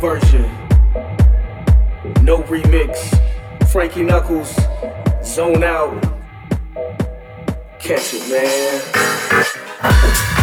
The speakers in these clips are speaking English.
version. No remix. Frankie Knuckles, zone out. Catch it, man.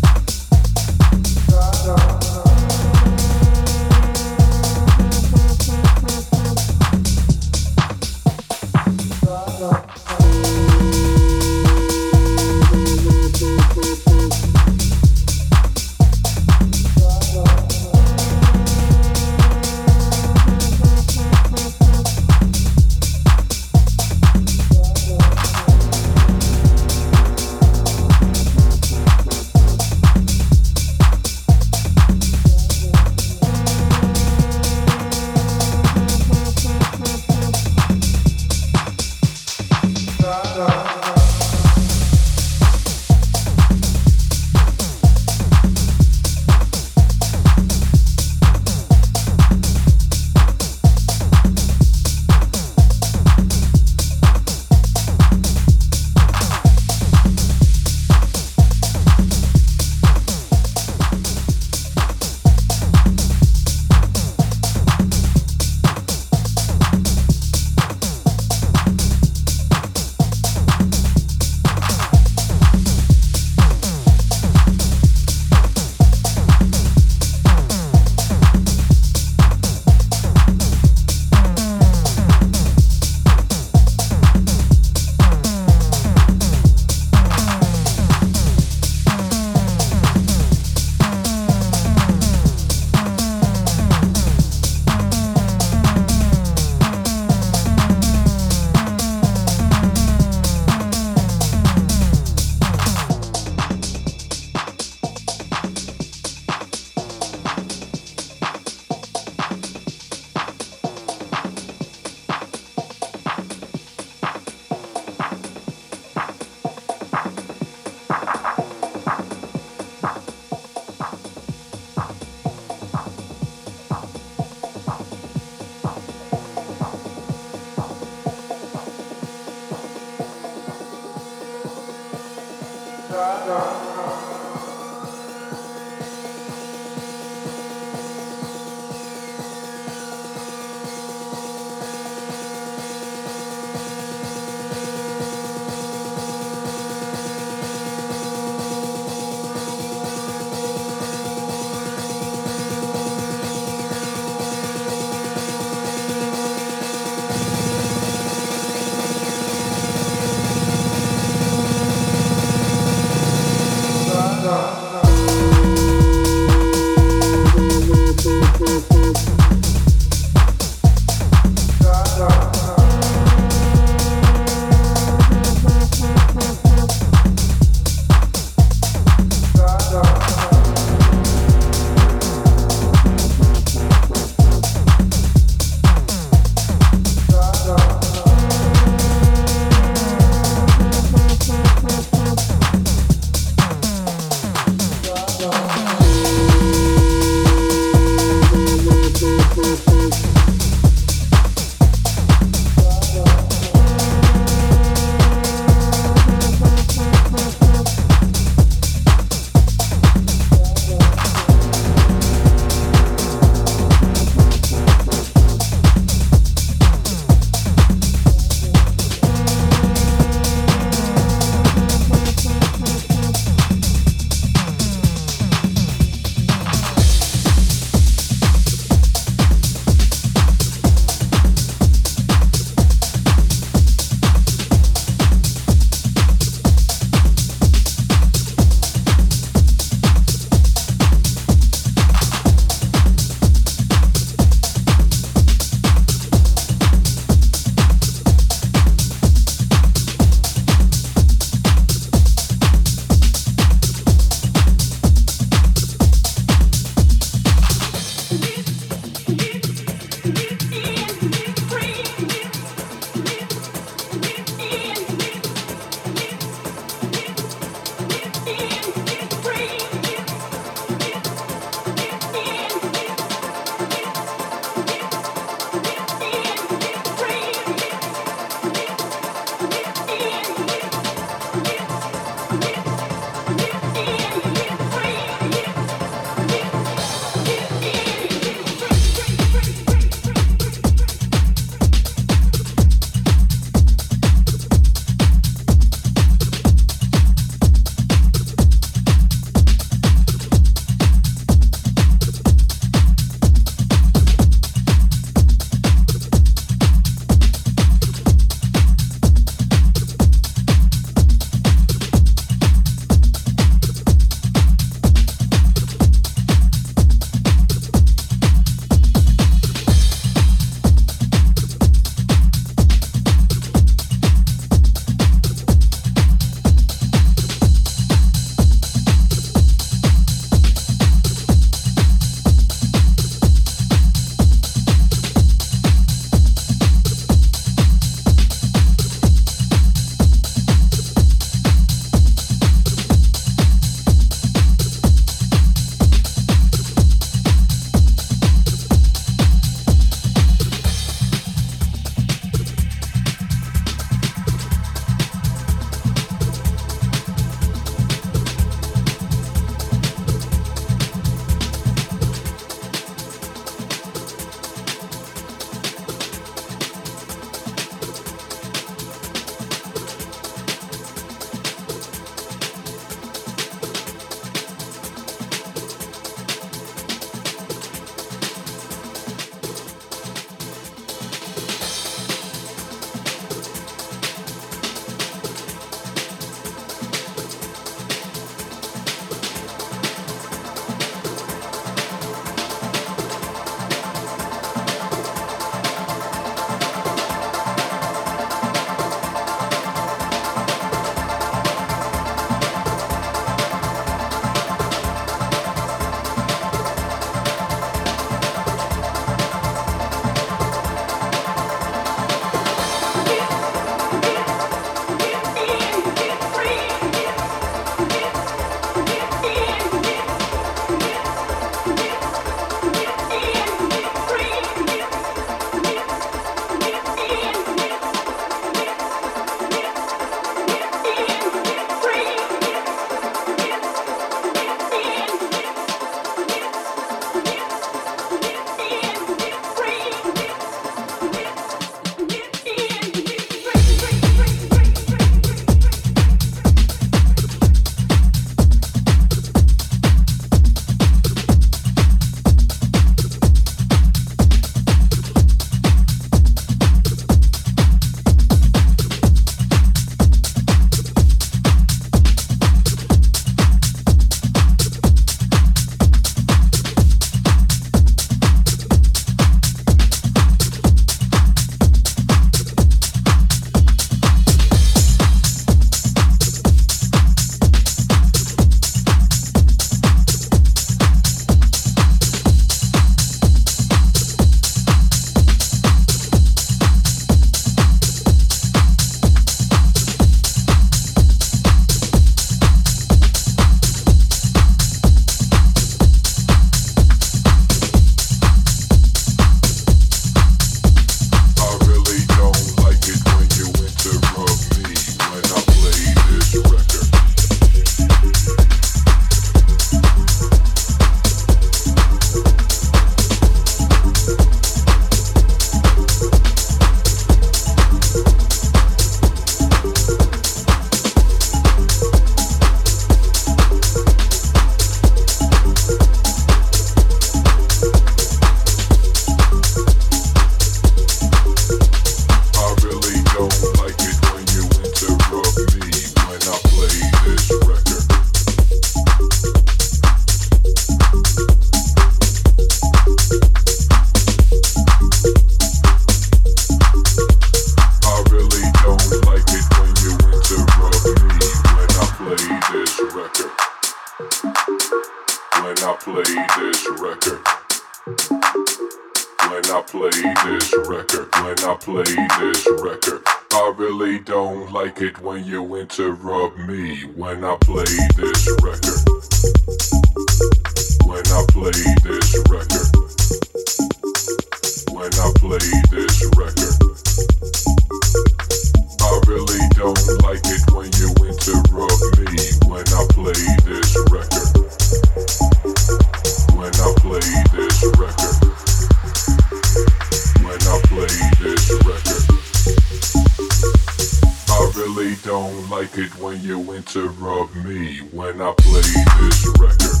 like it when you interrupt me when I play this record.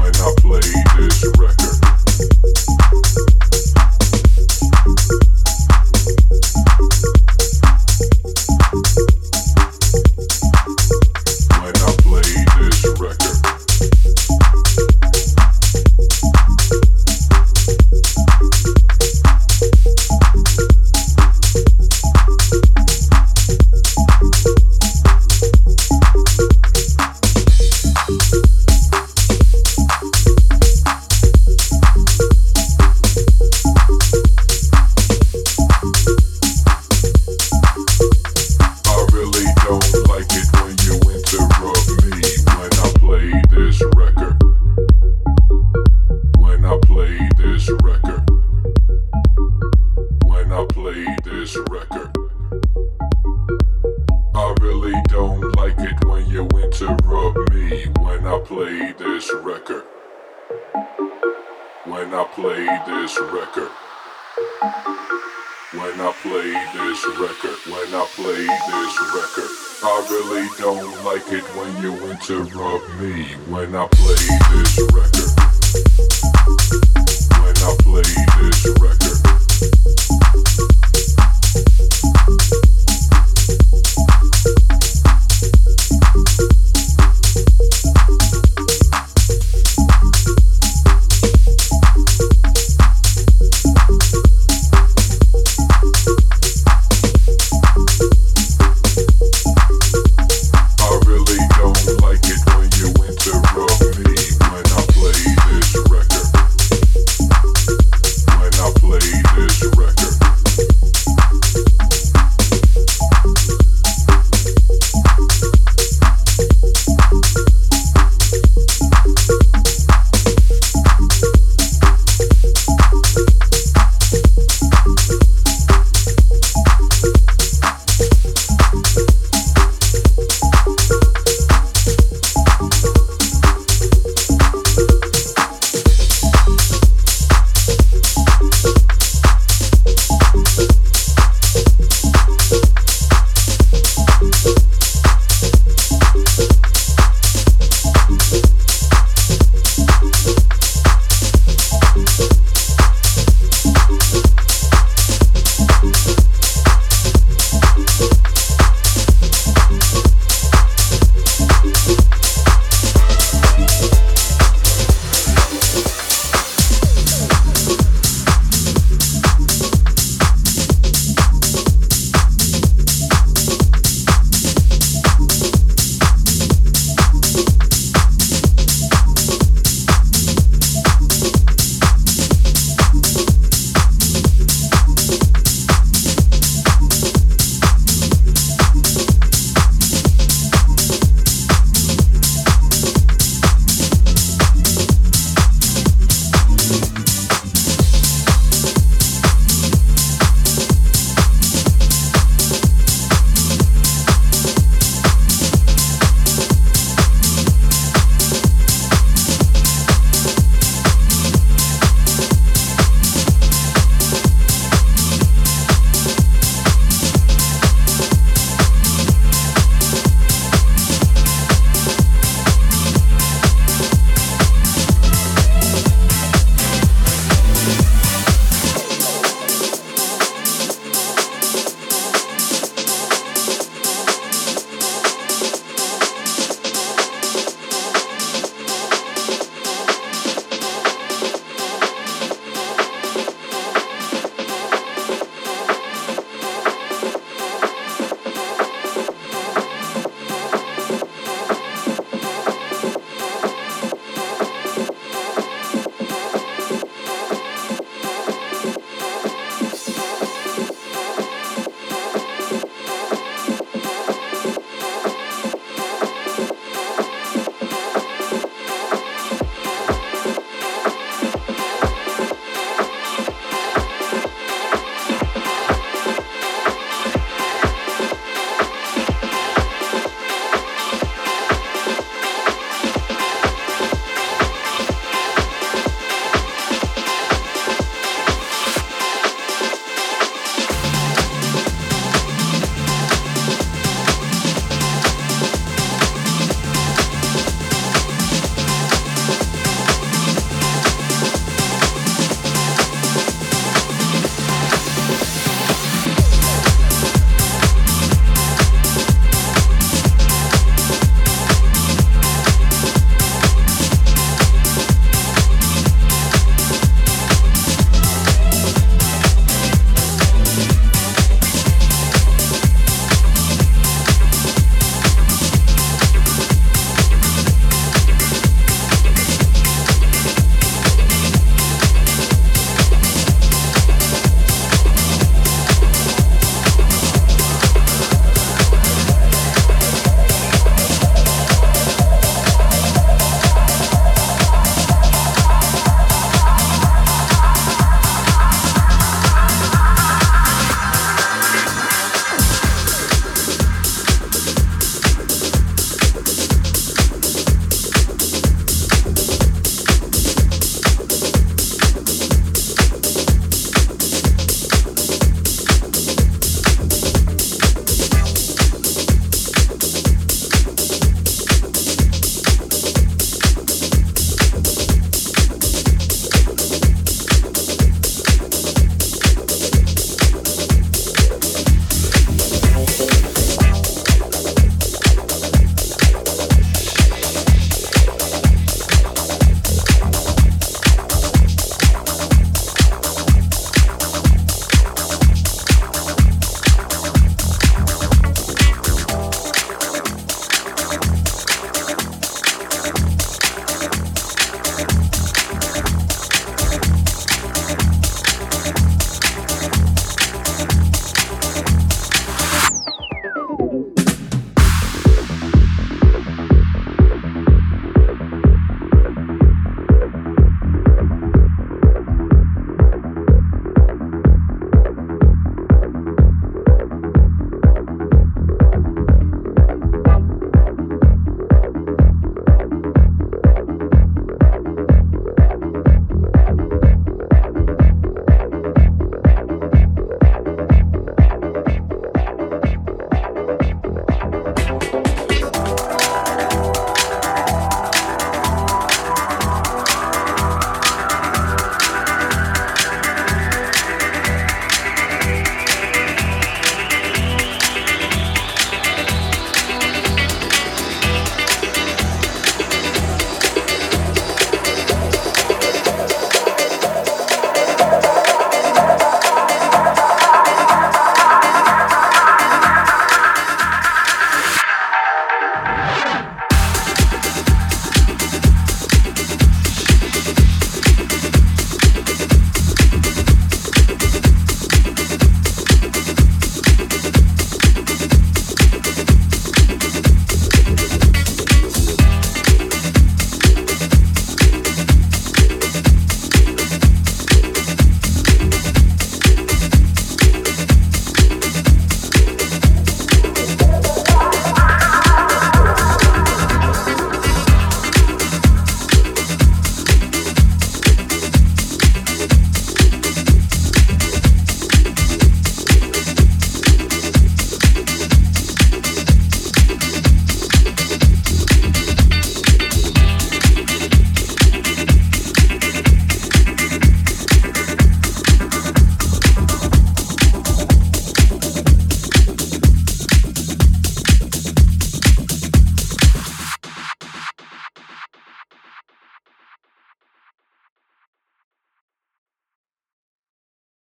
When I play